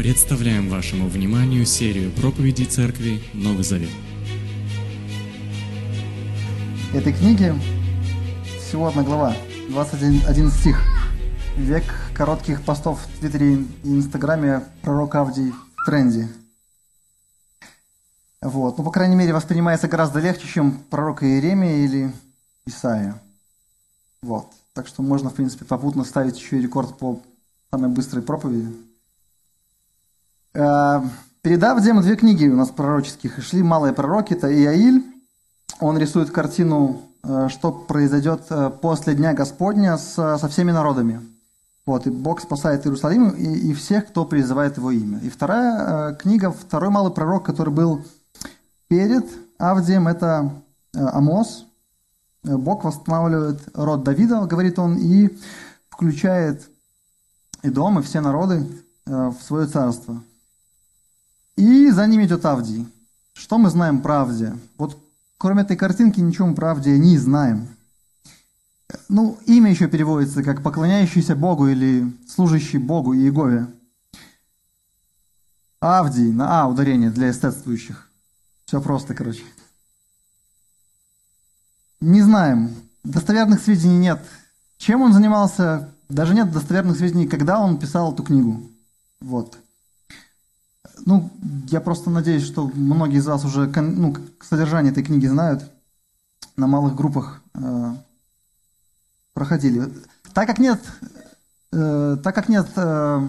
Представляем вашему вниманию серию проповедей Церкви Новый Завет. этой книги всего одна глава, 21 стих. Век коротких постов в Твиттере и Инстаграме пророк Авдий в тренде. Вот. Ну, по крайней мере, воспринимается гораздо легче, чем пророк Иеремия или Исаия. Вот. Так что можно, в принципе, попутно ставить еще и рекорд по самой быстрой проповеди. Э, Перед Авдием две книги у нас пророческих и шли. Малые пророки, это Иаиль. Он рисует картину, э, что произойдет э, после Дня Господня со, со всеми народами. Вот, и Бог спасает Иерусалим и, и всех, кто призывает его имя. И вторая книга, второй малый пророк, который был перед Авдием, это Амос. Бог восстанавливает род Давида, говорит он, и включает и дом, и все народы в свое царство. И за ним идет Авдий. Что мы знаем про Авдия? Вот кроме этой картинки ничего мы про не знаем. Ну, имя еще переводится как поклоняющийся Богу или служащий Богу Иегове. Авдий, на А ударение для эстетствующих. Все просто, короче. Не знаем. Достоверных сведений нет. Чем он занимался, даже нет достоверных сведений, когда он писал эту книгу. Вот. Ну, я просто надеюсь, что многие из вас уже ну, содержание этой книги знают. На малых группах э, проходили. Так как нет, э, так как нет э,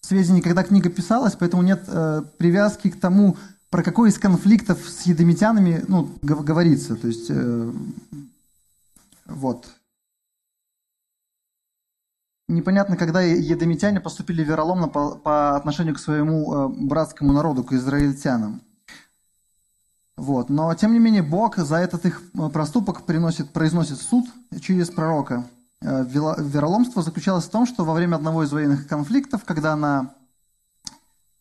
сведений, когда книга писалась, поэтому нет э, привязки к тому, про какой из конфликтов с едомитянами ну, говорится. То есть, э, вот. Непонятно, когда едомитяне поступили вероломно по, по отношению к своему э, братскому народу, к израильтянам. Вот. Но, тем не менее, Бог за этот их э, проступок приносит, произносит суд через пророка. Э, вероломство заключалось в том, что во время одного из военных конфликтов, когда на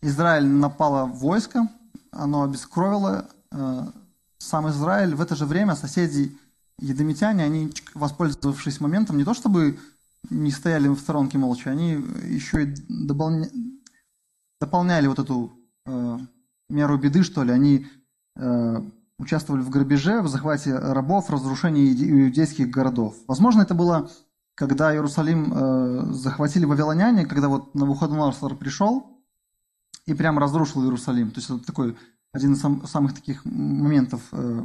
Израиль напало войско, оно обескровило сам Израиль. В это же время соседи едомитяне, они, воспользовавшись моментом, не то чтобы не стояли в сторонке молча, они еще и дополня... дополняли вот эту э, меру беды, что ли. Они э, участвовали в грабеже, в захвате рабов, разрушении иудейских городов. Возможно, это было, когда Иерусалим э, захватили вавилоняне, когда вот Навуходоносор пришел и прям разрушил Иерусалим. То есть это такой один из сам, самых таких моментов э,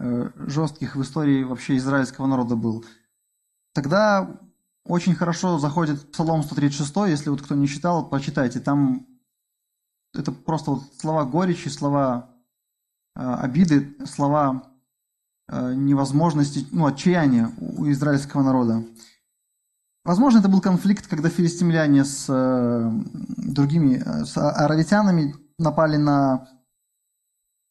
э, жестких в истории вообще израильского народа был – Тогда очень хорошо заходит Псалом 136, если вот кто не читал, почитайте. Там это просто вот слова горечи, слова э, обиды, слова э, невозможности, ну, отчаяния у израильского народа. Возможно, это был конфликт, когда филистимляне с э, другими, э, с аравитянами напали на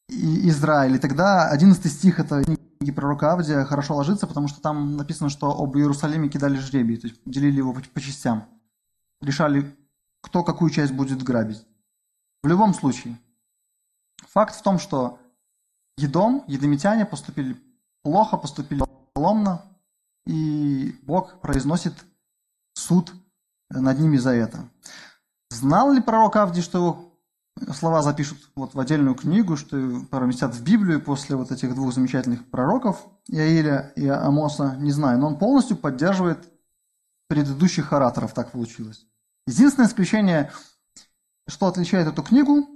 Израиль. И тогда 11 стих, это книги пророка Авдия хорошо ложится, потому что там написано, что об Иерусалиме кидали жребий, то есть делили его по частям. Решали, кто какую часть будет грабить. В любом случае, факт в том, что Едом, едомитяне поступили плохо, поступили ломно, и Бог произносит суд над ними за это. Знал ли пророк Авдий, что его слова запишут вот в отдельную книгу, что поместят в Библию после вот этих двух замечательных пророков, Иаиля и Амоса, не знаю, но он полностью поддерживает предыдущих ораторов, так получилось. Единственное исключение, что отличает эту книгу,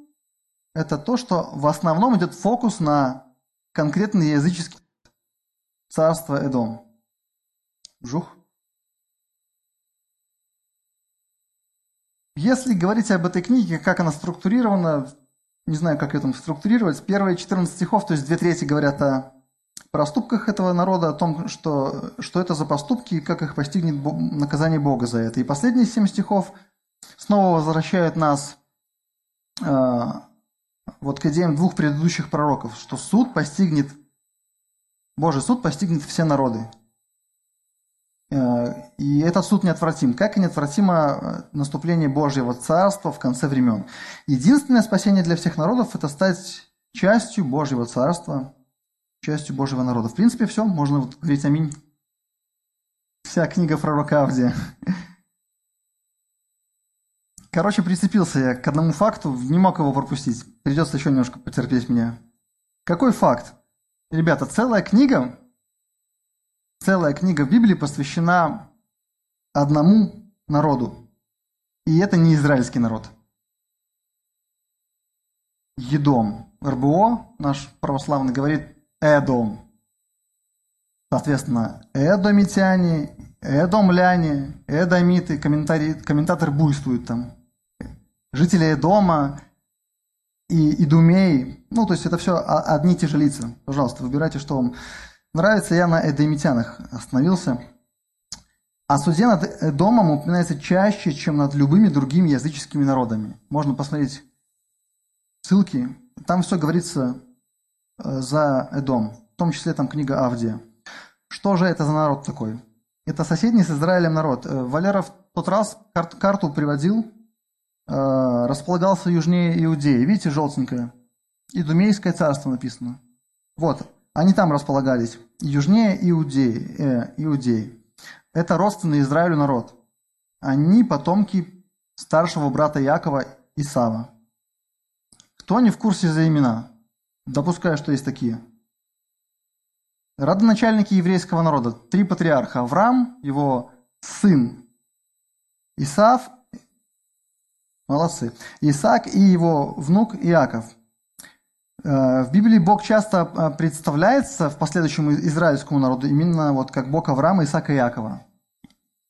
это то, что в основном идет фокус на конкретный языческий царство Эдом. Жух. Если говорить об этой книге, как она структурирована, не знаю, как это структурировать, первые 14 стихов, то есть две трети говорят о проступках этого народа, о том, что, что это за поступки и как их постигнет наказание Бога за это. И последние семь стихов снова возвращают нас э, вот к идеям двух предыдущих пророков, что суд постигнет, Божий суд постигнет все народы. Э, и этот суд неотвратим, как и неотвратимо э, наступление Божьего Царства в конце времен. Единственное спасение для всех народов – это стать частью Божьего Царства, частью Божьего народа. В принципе, все, можно вот говорить аминь. Вся книга пророка Авдия. Короче, прицепился я к одному факту, не мог его пропустить. Придется еще немножко потерпеть меня. Какой факт? Ребята, целая книга, целая книга в Библии посвящена одному народу. И это не израильский народ. Едом. РБО, наш православный, говорит Эдом. Соответственно, эдомитяне, эдомляне, эдомиты, комментатор буйствует там. Жители Эдома и Идумей, ну, то есть это все одни и те же лица. Пожалуйста, выбирайте, что вам нравится. Я на эдомитянах остановился. А суде над Эдомом упоминается чаще, чем над любыми другими языческими народами. Можно посмотреть ссылки. Там все говорится э, за Эдом, в том числе там книга Авдия. Что же это за народ такой? Это соседний с Израилем народ. Э, Валера в тот раз кар- карту приводил, э, располагался южнее Иудеи. Видите, желтенькое? Идумейское царство написано. Вот, они там располагались. Южнее Иудеи. Э, Иудеи. Это родственный Израилю народ. Они потомки старшего брата Якова Исава. Кто не в курсе за имена? Допускаю, что есть такие. Родоначальники еврейского народа. Три патриарха. Авраам, его сын Исав, молодцы, Исаак и его внук Иаков. Э, в Библии Бог часто э, представляется в последующем израильскому народу именно вот как Бог Авраама, Исаака и Иакова.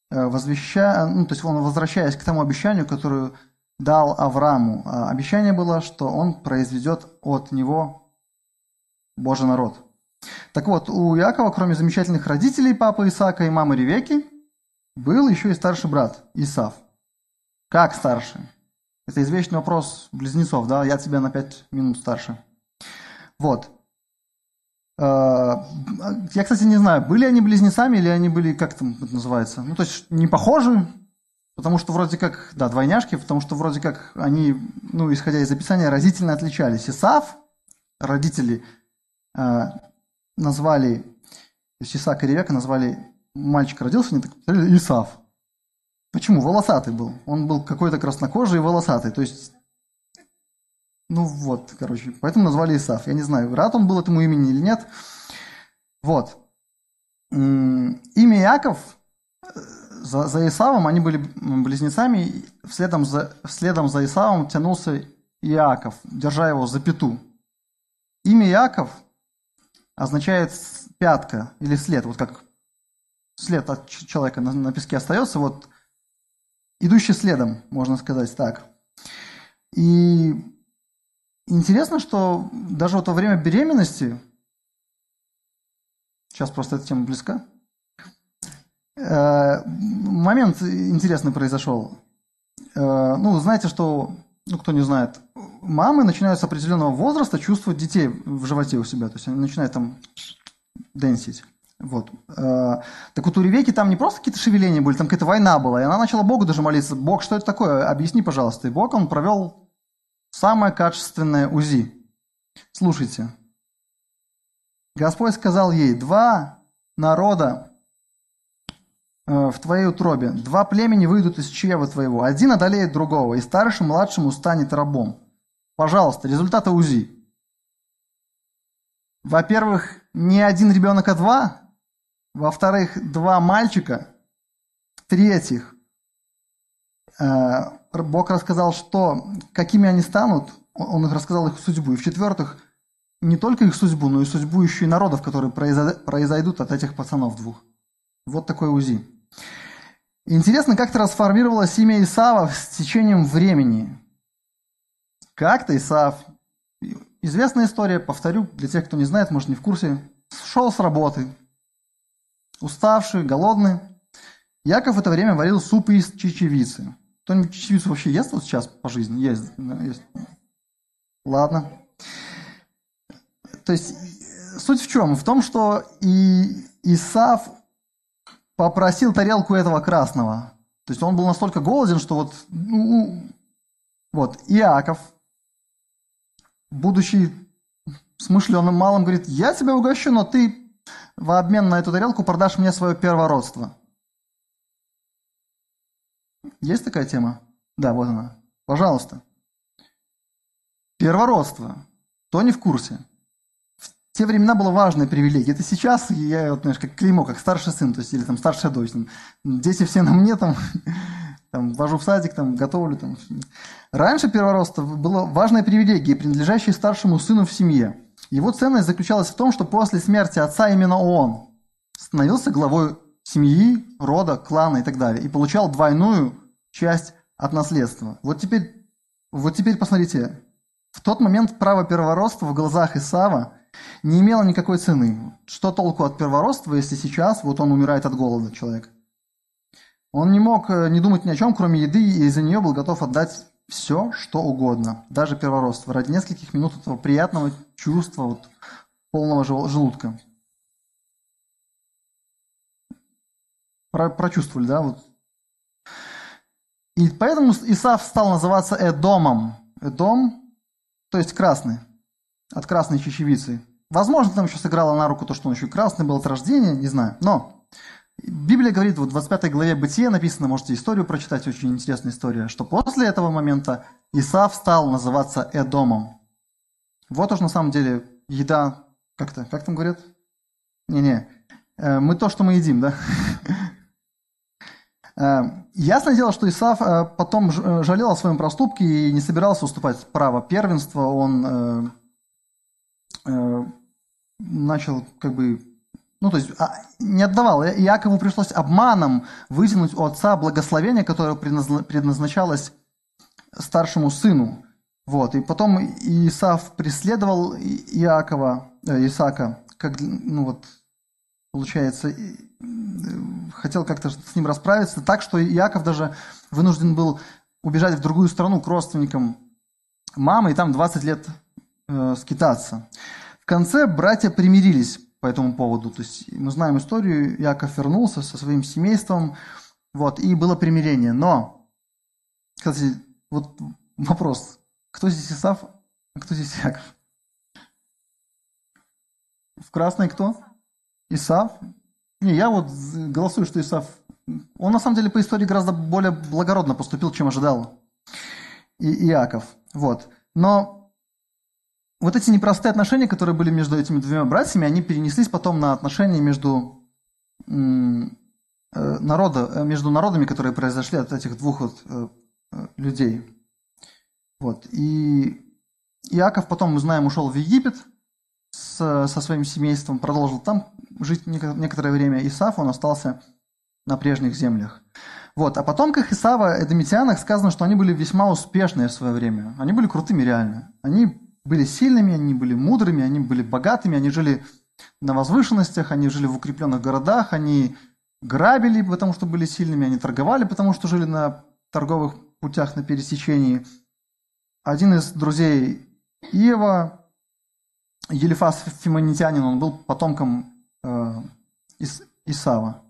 Э, возвещая, ну, то есть он возвращаясь к тому обещанию, которое дал Аврааму. Обещание было, что он произведет от него Божий народ. Так вот, у Иакова, кроме замечательных родителей, папы Исаака и мамы Ревеки, был еще и старший брат Исав. Как старший? Это извечный вопрос близнецов, да? Я тебя на пять минут старше. Вот. Э, я, кстати, не знаю, были они близнецами или они были, как там это называется? Ну, то есть не похожи, потому что вроде как, да, двойняшки, потому что вроде как они, ну, исходя из описания, разительно отличались. Исав, родители, э, назвали, то Исаак и Ревека назвали, мальчик родился, они так Исав. Почему? Волосатый был. Он был какой-то краснокожий и волосатый. То есть, ну вот, короче, поэтому назвали Исав. Я не знаю, рад он был этому имени или нет. Вот. Имя Яков э, за, за Исавом, они были близнецами, следом за, следом за Исавом тянулся Иаков, держа его за пету. Имя Яков означает пятка или след, вот как след от человека на, на песке остается, вот идущий следом, можно сказать так. И интересно, что даже вот во время беременности, сейчас просто эта тема близка, э, момент интересный произошел. Э, ну, знаете, что, ну, кто не знает, мамы начинают с определенного возраста чувствовать детей в животе у себя. То есть они начинают там денсить. Вот. Э, так вот у Ревеки там не просто какие-то шевеления были, там какая-то война была. И она начала Богу даже молиться. Бог, что это такое? Объясни, пожалуйста. И Бог, он провел самое качественное УЗИ. Слушайте. Господь сказал ей, два народа э, в твоей утробе, два племени выйдут из чрева твоего, один одолеет другого, и старшим младшему станет рабом. Пожалуйста, результаты УЗИ. Во-первых, не один ребенок, а два. Во-вторых, два мальчика. В-третьих, э, Бог рассказал, что какими они станут, Он их рассказал их судьбу. И в-четвертых, не только их судьбу, но и судьбу еще и народов, которые произойдут от этих пацанов двух. Вот такой УЗИ. Интересно, как трансформировалось имя Исава с течением времени. Как-то Исаав, известная история, повторю, для тех, кто не знает, может не в курсе, шел с работы, уставший, голодный. Яков в это время варил суп из чечевицы. Кто-нибудь чечевицу вообще ест вот сейчас по жизни? Есть. есть. Ладно. То есть суть в чем? В том, что и Исав попросил тарелку этого красного. То есть он был настолько голоден, что вот, ну, вот Иаков будучи смышленым малым, говорит, я тебя угощу, но ты в обмен на эту тарелку продашь мне свое первородство. Есть такая тема? Да, вот она. Пожалуйста. Первородство. Кто не в курсе? В те времена было важная привилегия. Это сейчас я, вот, знаешь, как клеймо, как старший сын, то есть, или там старшая дочь. Там, дети все на мне, там, там, вожу в садик, там, готовлю. Там. Раньше первородство было важной привилегией, принадлежащей старшему сыну в семье. Его ценность заключалась в том, что после смерти отца именно он становился главой семьи, рода, клана и так далее, и получал двойную часть от наследства. Вот теперь, вот теперь посмотрите, в тот момент право первородства в глазах Исава не имело никакой цены. Что толку от первородства, если сейчас вот он умирает от голода, человек? Он не мог э, не думать ни о чем, кроме еды, и из-за нее был готов отдать все, что угодно, даже первородство, ради нескольких минут этого приятного чувства вот, полного желудка. Про, прочувствовали, да? Вот. И поэтому Исаф стал называться Эдомом. Эдом, то есть красный, от красной чечевицы. Возможно, там еще сыграло на руку то, что он еще красный был от рождения, не знаю. Но Библия говорит, вот в 25 главе Бытия написано, можете историю прочитать, очень интересная история, что после этого момента Исав стал называться Эдомом. Вот уж на самом деле еда, как-то, как там говорят? Не-не, э, мы то, что мы едим, да? Э, ясное дело, что Исав э, потом жалел о своем проступке и не собирался уступать право первенства. Он начал как бы ну, то есть а, не отдавал. Иакову пришлось обманом вытянуть у отца благословение, которое предназначалось старшему сыну. Вот. И потом Исав преследовал Иакова, э, Исаака, как, ну вот, получается, хотел как-то с ним расправиться, так что Иаков даже вынужден был убежать в другую страну к родственникам мамы и там 20 лет э, скитаться. В конце братья примирились по этому поводу. То есть мы знаем историю, Яков вернулся со своим семейством, вот, и было примирение. Но, кстати, вот вопрос, кто здесь Исав, а кто здесь Яков? В красной кто? Исав? Не, я вот голосую, что Исав. Он на самом деле по истории гораздо более благородно поступил, чем ожидал и Иаков. Вот. Но вот эти непростые отношения, которые были между этими двумя братьями, они перенеслись потом на отношения между, э, народа, э, между народами, которые произошли от этих двух вот, э, людей. Вот. И Иаков потом, мы знаем, ушел в Египет с, со своим семейством, продолжил там жить некоторое время. Исаф, он остался на прежних землях. Вот. О потомках Исава, эдомитянах, сказано, что они были весьма успешные в свое время. Они были крутыми реально. Они были сильными, они были мудрыми, они были богатыми, они жили на возвышенностях, они жили в укрепленных городах, они грабили, потому что были сильными, они торговали, потому что жили на торговых путях на пересечении. Один из друзей Иова, Елифас Фимонитянин, он был потомком э, Ис, Исава.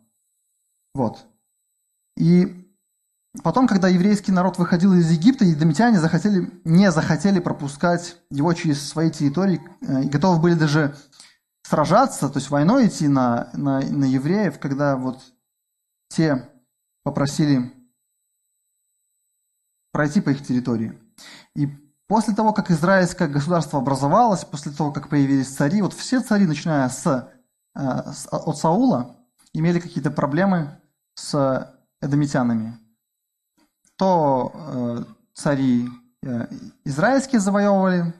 Вот. И Потом, когда еврейский народ выходил из Египта, едомитяне захотели, не захотели пропускать его через свои территории э, готовы были даже сражаться, то есть войной идти на, на, на евреев, когда вот те попросили пройти по их территории. И после того, как израильское государство образовалось, после того, как появились цари, вот все цари, начиная с, э, с от Саула, имели какие-то проблемы с эдомитянами то э, цари э, израильские завоевывали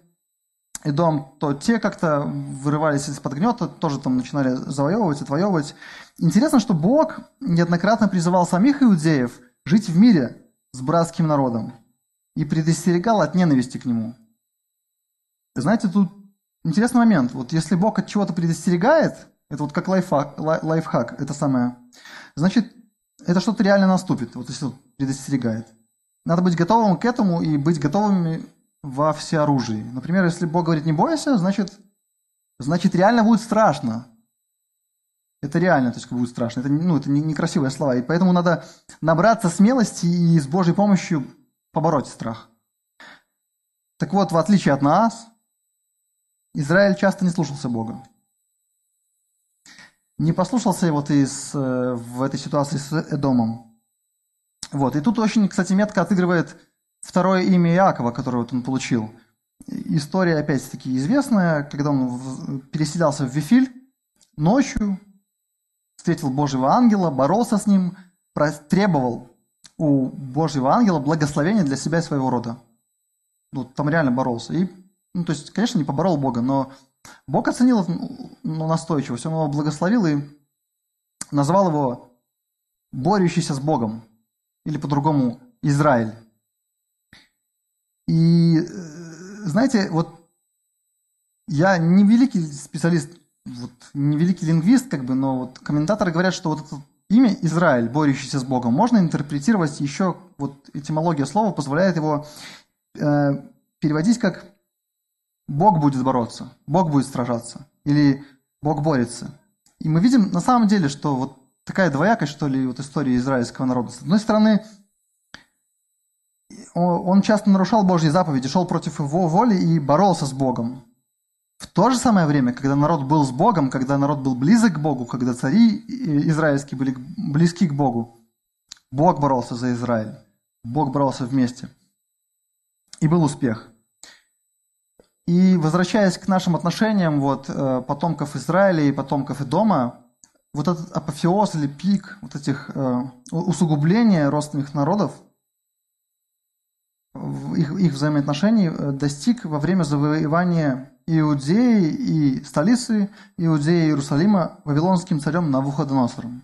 дом, то те как-то вырывались из-под гнета, тоже там начинали завоевывать, отвоевывать. Интересно, что Бог неоднократно призывал самих иудеев жить в мире с братским народом и предостерегал от ненависти к нему. Знаете, тут интересный момент. Вот если Бог от чего-то предостерегает, это вот как лайфхак, лайфхак это самое, значит, это что-то реально наступит. Вот если предостерегает. Надо быть готовым к этому и быть готовыми во всеоружии. Например, если Бог говорит «не бойся», значит, значит реально будет страшно. Это реально, то есть будет страшно. Это, ну, это некрасивые не слова. И поэтому надо набраться смелости и с Божьей помощью побороть страх. Так вот, в отличие от нас, Израиль часто не слушался Бога. Не послушался вот из, э, в этой ситуации с Эдомом. Вот. И тут очень, кстати, метко отыгрывает второе имя Иакова, которое вот он получил. История, опять-таки, известная, когда он переселялся в Вифиль ночью, встретил Божьего ангела, боролся с ним, требовал у Божьего ангела благословения для себя и своего рода. Ну, там реально боролся. И, ну, то есть, конечно, не поборол Бога, но Бог оценил ну, настойчивость, он его благословил и назвал его борющийся с Богом, или по-другому Израиль. И э, знаете, вот я не великий специалист, вот, не великий лингвист, как бы, но вот комментаторы говорят, что вот это имя Израиль, борющийся с Богом, можно интерпретировать еще, вот этимология слова позволяет его э, переводить как Бог будет бороться, Бог будет сражаться, или Бог борется. И мы видим на самом деле, что вот такая двоякость, что ли, вот история израильского народа. С одной стороны, он часто нарушал Божьи заповеди, шел против его воли и боролся с Богом. В то же самое время, когда народ был с Богом, когда народ был близок к Богу, когда цари израильские были близки к Богу, Бог боролся за Израиль. Бог боролся вместе. И был успех. И возвращаясь к нашим отношениям вот, э, потомков Израиля и потомков Идома, вот этот апофеоз или пик вот этих э, усугубления родственных народов, их, их взаимоотношений э, достиг во время завоевания Иудеи и столицы Иудеи Иерусалима вавилонским царем Навуходоносором.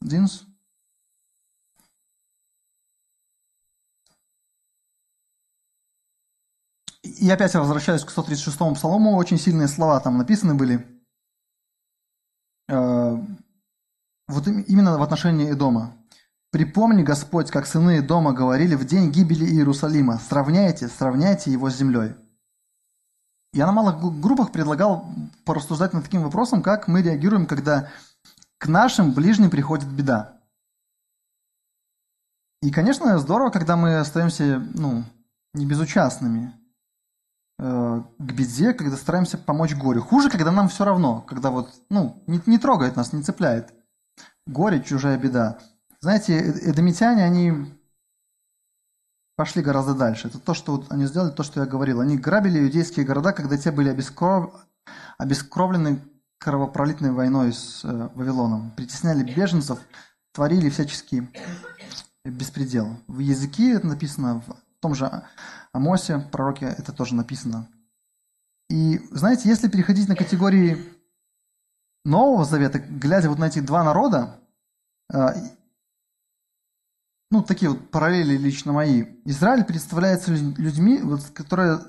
Динс? И опять возвращаюсь к 136-му псалому, очень сильные слова там написаны были – Э, вот именно в отношении Эдома. «Припомни, Господь, как сыны Эдома говорили в день гибели Иерусалима, сравняйте, сравняйте его с землей». Я на малых группах предлагал порассуждать над таким вопросом, как мы реагируем, когда к нашим ближним приходит беда. И, конечно, здорово, когда мы остаемся ну, не безучастными. Э, к беде, когда стараемся помочь горю. Хуже, когда нам все равно, когда вот, ну, не, не трогает нас, не цепляет. Горе, чужая беда. Знаете, э, эдомитяне, они пошли гораздо дальше. Это то, что вот они сделали, то, что я говорил. Они грабили иудейские города, когда те были обескров... обескровлены кровопролитной войной с э, Вавилоном. Притесняли беженцев, творили всяческие беспредел. В языке это написано, в том же Амосе, пророке, это тоже написано. И знаете, если переходить на категории Нового Завета, глядя вот на эти два народа, э, ну, такие вот параллели лично мои, Израиль представляется людьми, вот, которые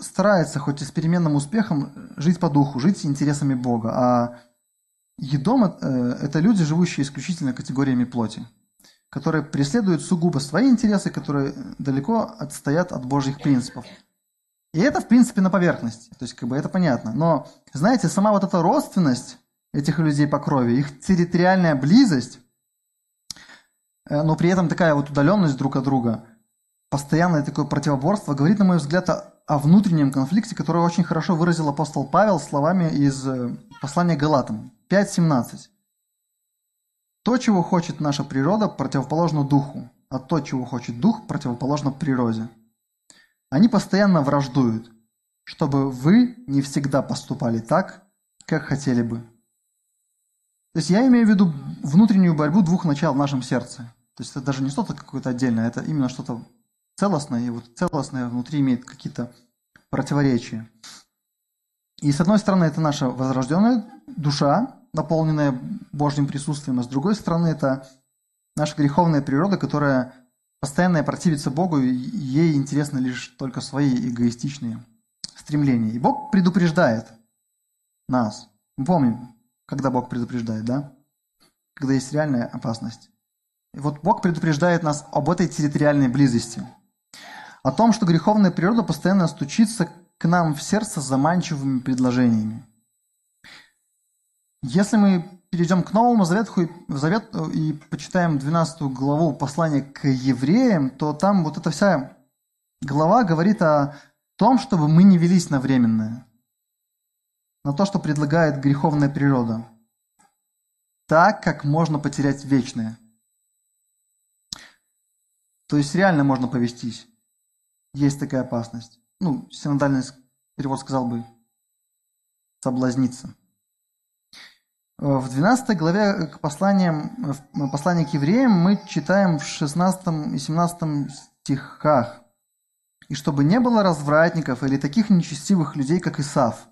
стараются хоть и с переменным успехом жить по духу, жить интересами Бога, а Едом э, – это люди, живущие исключительно категориями плоти которые преследуют сугубо свои интересы, которые далеко отстоят от Божьих принципов. И это, в принципе, на поверхности. То есть, как бы это понятно. Но, знаете, сама вот эта родственность этих людей по крови, их территориальная близость, э, но при этом такая вот удаленность друг от друга, постоянное такое противоборство, говорит, на мой взгляд, о, о внутреннем конфликте, который очень хорошо выразил апостол Павел словами из э, послания Галатам 5.17. То, чего хочет наша природа, противоположно духу, а то, чего хочет дух, противоположно природе. Они постоянно враждуют, чтобы вы не всегда поступали так, как хотели бы. То есть я имею в виду внутреннюю борьбу двух начал в нашем сердце. То есть это даже не что-то какое-то отдельное, это именно что-то целостное, и вот целостное внутри имеет какие-то противоречия. И с одной стороны, это наша возрожденная душа, наполненная Божьим присутствием, а с другой стороны это наша греховная природа, которая постоянно противится Богу, и ей интересны лишь только свои эгоистичные стремления. И Бог предупреждает нас. Мы помним, когда Бог предупреждает, да? Когда есть реальная опасность. И вот Бог предупреждает нас об этой территориальной близости. О том, что греховная природа постоянно стучится к нам в сердце заманчивыми предложениями. Если мы перейдем к Новому Завету, Завету и почитаем 12 главу послания к евреям, то там вот эта вся глава говорит о том, чтобы мы не велись на временное, на то, что предлагает греховная природа, так как можно потерять вечное. То есть реально можно повестись. Есть такая опасность. Ну, синодальный перевод сказал бы соблазниться. Э, в 12 главе к посланиям, в послании к евреям мы читаем в 16 и 17 стихах. «И чтобы не было развратников или таких нечестивых людей, как Исав,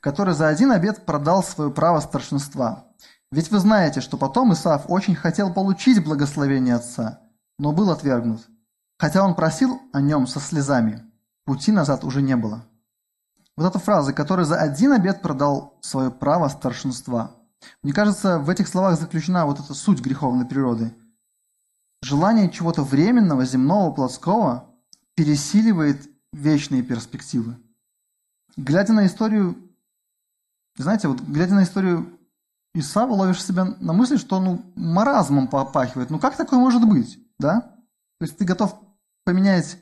который за один обед продал свое право старшинства. Ведь вы знаете, что потом Исав очень хотел получить благословение отца, но был отвергнут. Хотя он просил о нем со слезами, пути назад уже не было». Вот эта фраза, который за один обед продал свое право старшинства – мне кажется, в этих словах заключена вот эта суть греховной природы. Желание чего-то временного, земного, плотского пересиливает вечные перспективы. Глядя на историю, знаете, вот глядя на историю Исава, ловишь себя на мысли, что ну, маразмом попахивает. Ну как такое может быть, да? То есть ты готов поменять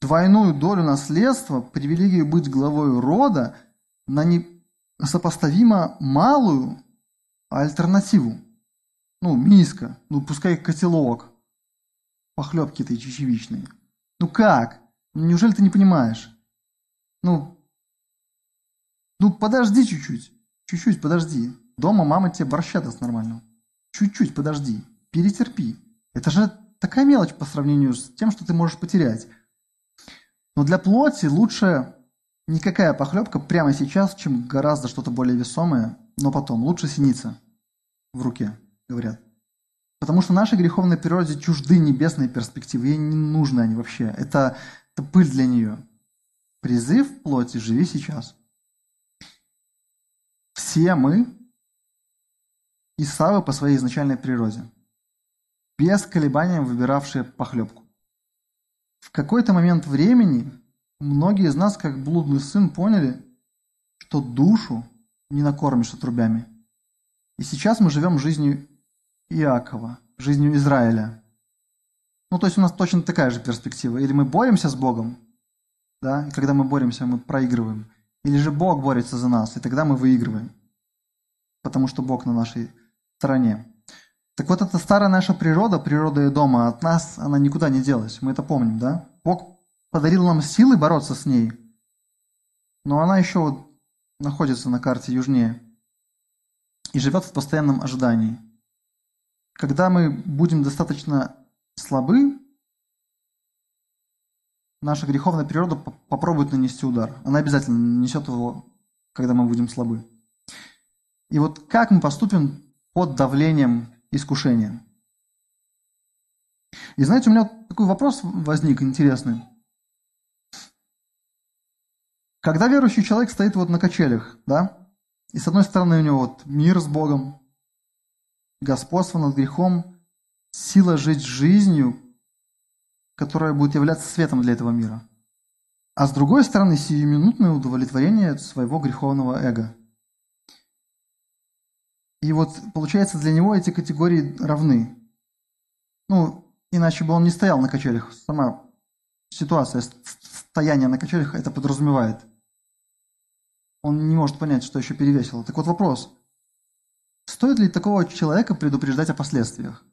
двойную долю наследства, привилегию быть главой рода на не сопоставимо малую альтернативу. Ну, миска, ну пускай котелок, похлебки этой чечевичные. Ну как? Ну, неужели ты не понимаешь? Ну, ну подожди чуть-чуть, чуть-чуть подожди. Дома мама тебе борща даст нормально. Чуть-чуть подожди, перетерпи. Это же такая мелочь по сравнению с тем, что ты можешь потерять. Но для плоти лучше Никакая похлебка прямо сейчас, чем гораздо что-то более весомое, но потом. Лучше синица в руке, говорят. Потому что нашей греховной природе чужды небесные перспективы, ей не нужны они вообще. Это, это пыль для нее. Призыв плоти «Живи сейчас». Все мы Исавы по своей изначальной природе, без колебания выбиравшие похлебку. В какой-то момент времени Многие из нас, как блудный сын, поняли, что душу не накормишь отрубями. И сейчас мы живем жизнью Иакова, жизнью Израиля. Ну, то есть у нас точно такая же перспектива. Или мы боремся с Богом, да, и когда мы боремся, мы проигрываем. Или же Бог борется за нас, и тогда мы выигрываем. Потому что Бог на нашей стороне. Так вот, эта старая наша природа, природа дома, от нас она никуда не делась. Мы это помним, да? Бог подарил нам силы бороться с ней, но она еще находится на карте южнее и живет в постоянном ожидании. Когда мы будем достаточно слабы, наша греховная природа попробует нанести удар. Она обязательно нанесет его, когда мы будем слабы. И вот как мы поступим под давлением искушения? И знаете, у меня такой вопрос возник интересный. Когда верующий человек стоит вот на качелях, да, и с одной стороны у него вот мир с Богом, господство над грехом, сила жить жизнью, которая будет являться светом для этого мира. А с другой стороны, сиюминутное удовлетворение своего греховного эго. И вот получается для него эти категории равны. Ну, иначе бы он не стоял на качелях. Сама ситуация стояния на качелях это подразумевает. Он не может понять, что еще перевесило. Так вот вопрос. Стоит ли такого человека предупреждать о последствиях?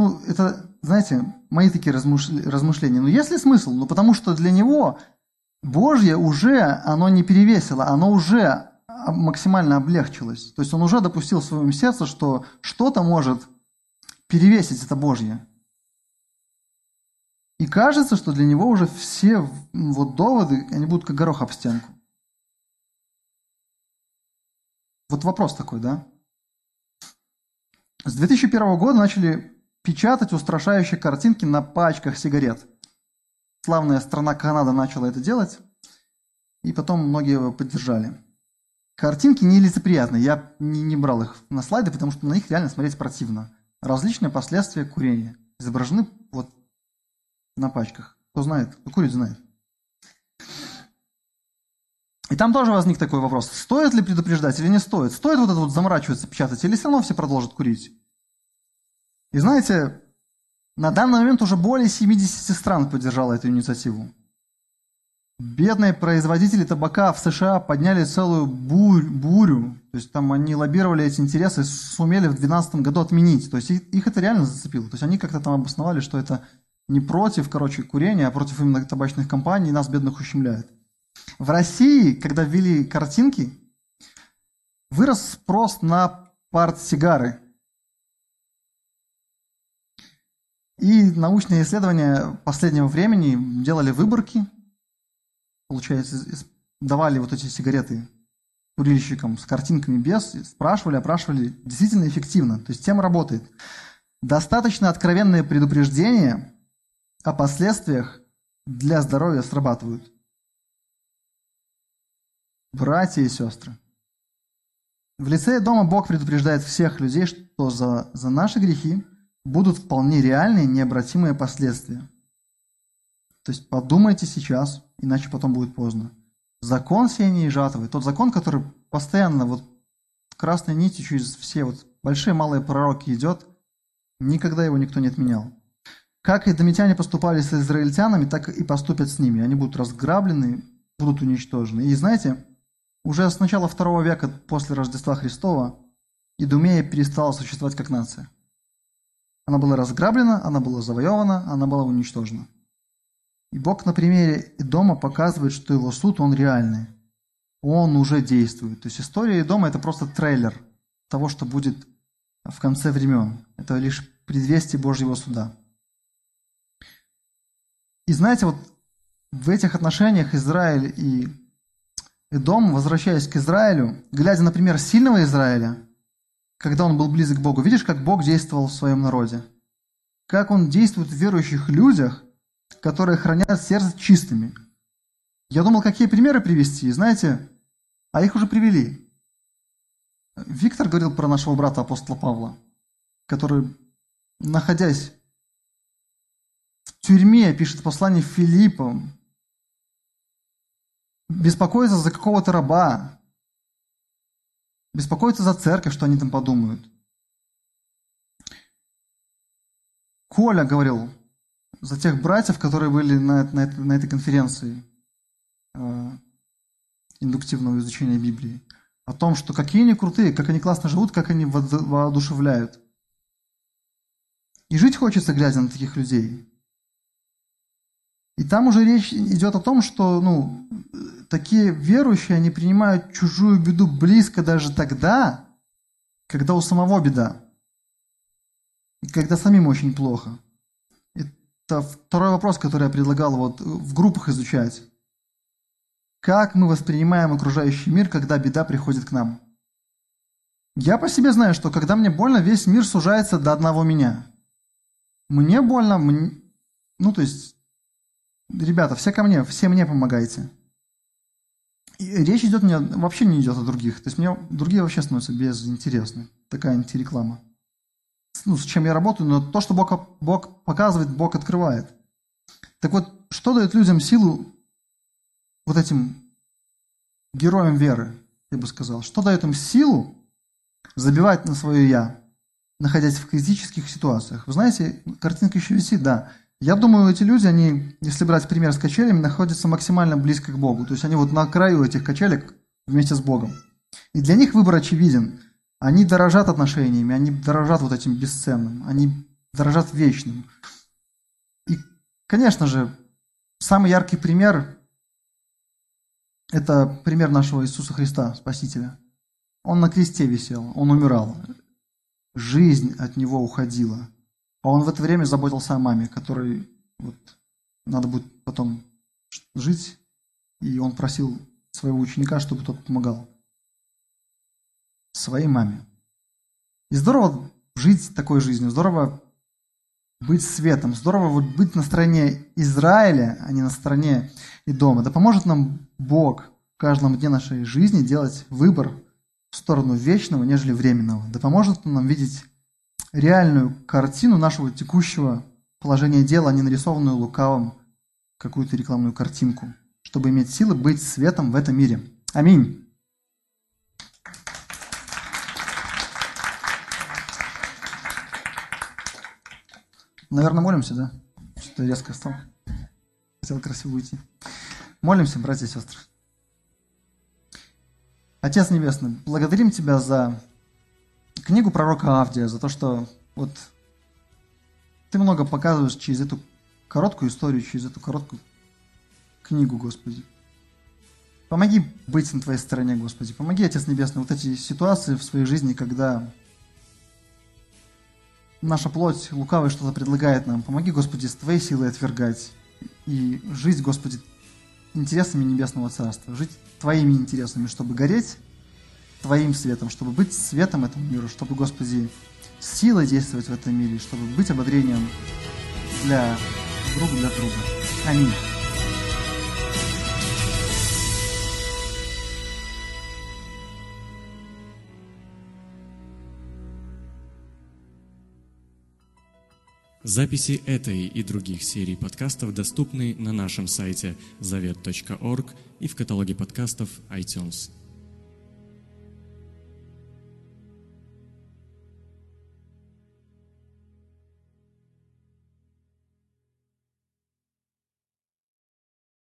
Ну, это, знаете, мои такие размышления. Ну, есть ли смысл? Ну, потому что для него Божье уже, оно не перевесило, оно уже максимально облегчилось. То есть он уже допустил в своем сердце, что что-то может перевесить это Божье. И кажется, что для него уже все вот доводы, они будут как горох об стенку. Вот вопрос такой, да? С 2001 года начали печатать устрашающие картинки на пачках сигарет. Славная страна Канада начала это делать, и потом многие его поддержали. Картинки нелицеприятные, я не, не брал их на слайды, потому что на них реально смотреть противно. Различные последствия курения изображены вот на пачках. Кто знает? Кто курит, знает. И там тоже возник такой вопрос. Стоит ли предупреждать или не стоит? Стоит вот это вот заморачиваться, печатать, или все равно все продолжат курить? И знаете, на данный момент уже более 70 стран поддержало эту инициативу. Бедные производители табака в США подняли целую бурь, бурю. То есть там они лоббировали эти интересы, сумели в 2012 году отменить. То есть их, это реально зацепило. То есть они как-то там обосновали, что это не против, короче, курения, а против именно табачных компаний, нас, бедных, ущемляют. В России, когда ввели картинки, вырос спрос на парт-сигары. И научные исследования последнего времени делали выборки – получается, давали вот эти сигареты курильщикам с картинками без, спрашивали, опрашивали, действительно эффективно. То есть тема работает. Достаточно откровенные предупреждения о последствиях для здоровья срабатывают. Братья и сестры. В лице дома Бог предупреждает всех людей, что за, за наши грехи будут вполне реальные необратимые последствия. То есть подумайте сейчас, иначе потом будет поздно. Закон сеяния и жатвы, тот закон, который постоянно вот красной нитью через все вот большие малые пророки идет, никогда его никто не отменял. Как и домитяне поступали с израильтянами, так и поступят с ними. Они будут разграблены, будут уничтожены. И знаете, уже с начала второго века после Рождества Христова Идумея перестала существовать как нация. Она была разграблена, она была завоевана, она была уничтожена. И Бог на примере Идома показывает, что его суд, он реальный. Он уже действует. То есть история Идома – это просто трейлер того, что будет в конце времен. Это лишь предвестие Божьего суда. И знаете, вот в этих отношениях Израиль и Идом, возвращаясь к Израилю, глядя, например, сильного Израиля, когда он был близок к Богу, видишь, как Бог действовал в своем народе? Как он действует в верующих людях – которые хранят сердце чистыми. Я думал, какие примеры привести, знаете, а их уже привели. Виктор говорил про нашего брата апостола Павла, который, находясь в тюрьме, пишет послание Филиппам, беспокоится за какого-то раба, беспокоится за церковь, что они там подумают. Коля говорил, за тех братьев, которые были на, на, на этой конференции э, индуктивного изучения Библии. О том, что какие они крутые, как они классно живут, как они воодушевляют. И жить хочется, глядя на таких людей. И там уже речь идет о том, что ну, такие верующие, они принимают чужую беду близко даже тогда, когда у самого беда. И когда самим очень плохо. Это второй вопрос, который я предлагал вот в группах изучать. Как мы воспринимаем окружающий мир, когда беда приходит к нам? Я по себе знаю, что когда мне больно, весь мир сужается до одного меня. Мне больно, мне... ну то есть, ребята, все ко мне, все мне помогайте. И речь идет мне вообще не идет о других. То есть мне другие вообще становятся безинтересны. Такая антиреклама ну, с чем я работаю, но то, что Бог, Бог показывает, Бог открывает. Так вот, что дает людям силу вот этим героям веры, я бы сказал? Что дает им силу забивать на свое «я», находясь в критических ситуациях? Вы знаете, картинка еще висит, да. Я думаю, эти люди, они, если брать пример с качелями, находятся максимально близко к Богу. То есть они вот на краю этих качелек вместе с Богом. И для них выбор очевиден. Они дорожат отношениями, они дорожат вот этим бесценным, они дорожат вечным. И, конечно же, самый яркий пример – это пример нашего Иисуса Христа, Спасителя. Он на кресте висел, он умирал. Жизнь от него уходила. А он в это время заботился о маме, которой вот, надо будет потом жить. И он просил своего ученика, чтобы тот помогал своей маме. И здорово жить такой жизнью, здорово быть светом, здорово вот быть на стороне Израиля, а не на стороне и дома. Да поможет нам Бог в каждом дне нашей жизни делать выбор в сторону вечного, нежели временного. Да поможет нам видеть реальную картину нашего текущего положения дела, а не нарисованную лукавым какую-то рекламную картинку, чтобы иметь силы быть светом в этом мире. Аминь. Наверное, молимся, да? Что-то резко стал. Хотел красиво уйти. Молимся, братья и сестры. Отец Небесный, благодарим Тебя за книгу пророка Авдия, за то, что вот Ты много показываешь через эту короткую историю, через эту короткую книгу, Господи. Помоги быть на Твоей стороне, Господи. Помоги, Отец Небесный, вот эти ситуации в своей жизни, когда наша плоть лукавая что-то предлагает нам. Помоги, Господи, с Твоей силой отвергать. И жить, Господи, интересами Небесного Царства. Жить Твоими интересами, чтобы гореть Твоим светом, чтобы быть светом этому миру, чтобы, Господи, силой действовать в этом мире, чтобы быть ободрением для друг для друга. Аминь. Записи этой и других серий подкастов доступны на нашем сайте завет.орг и в каталоге подкастов iTunes.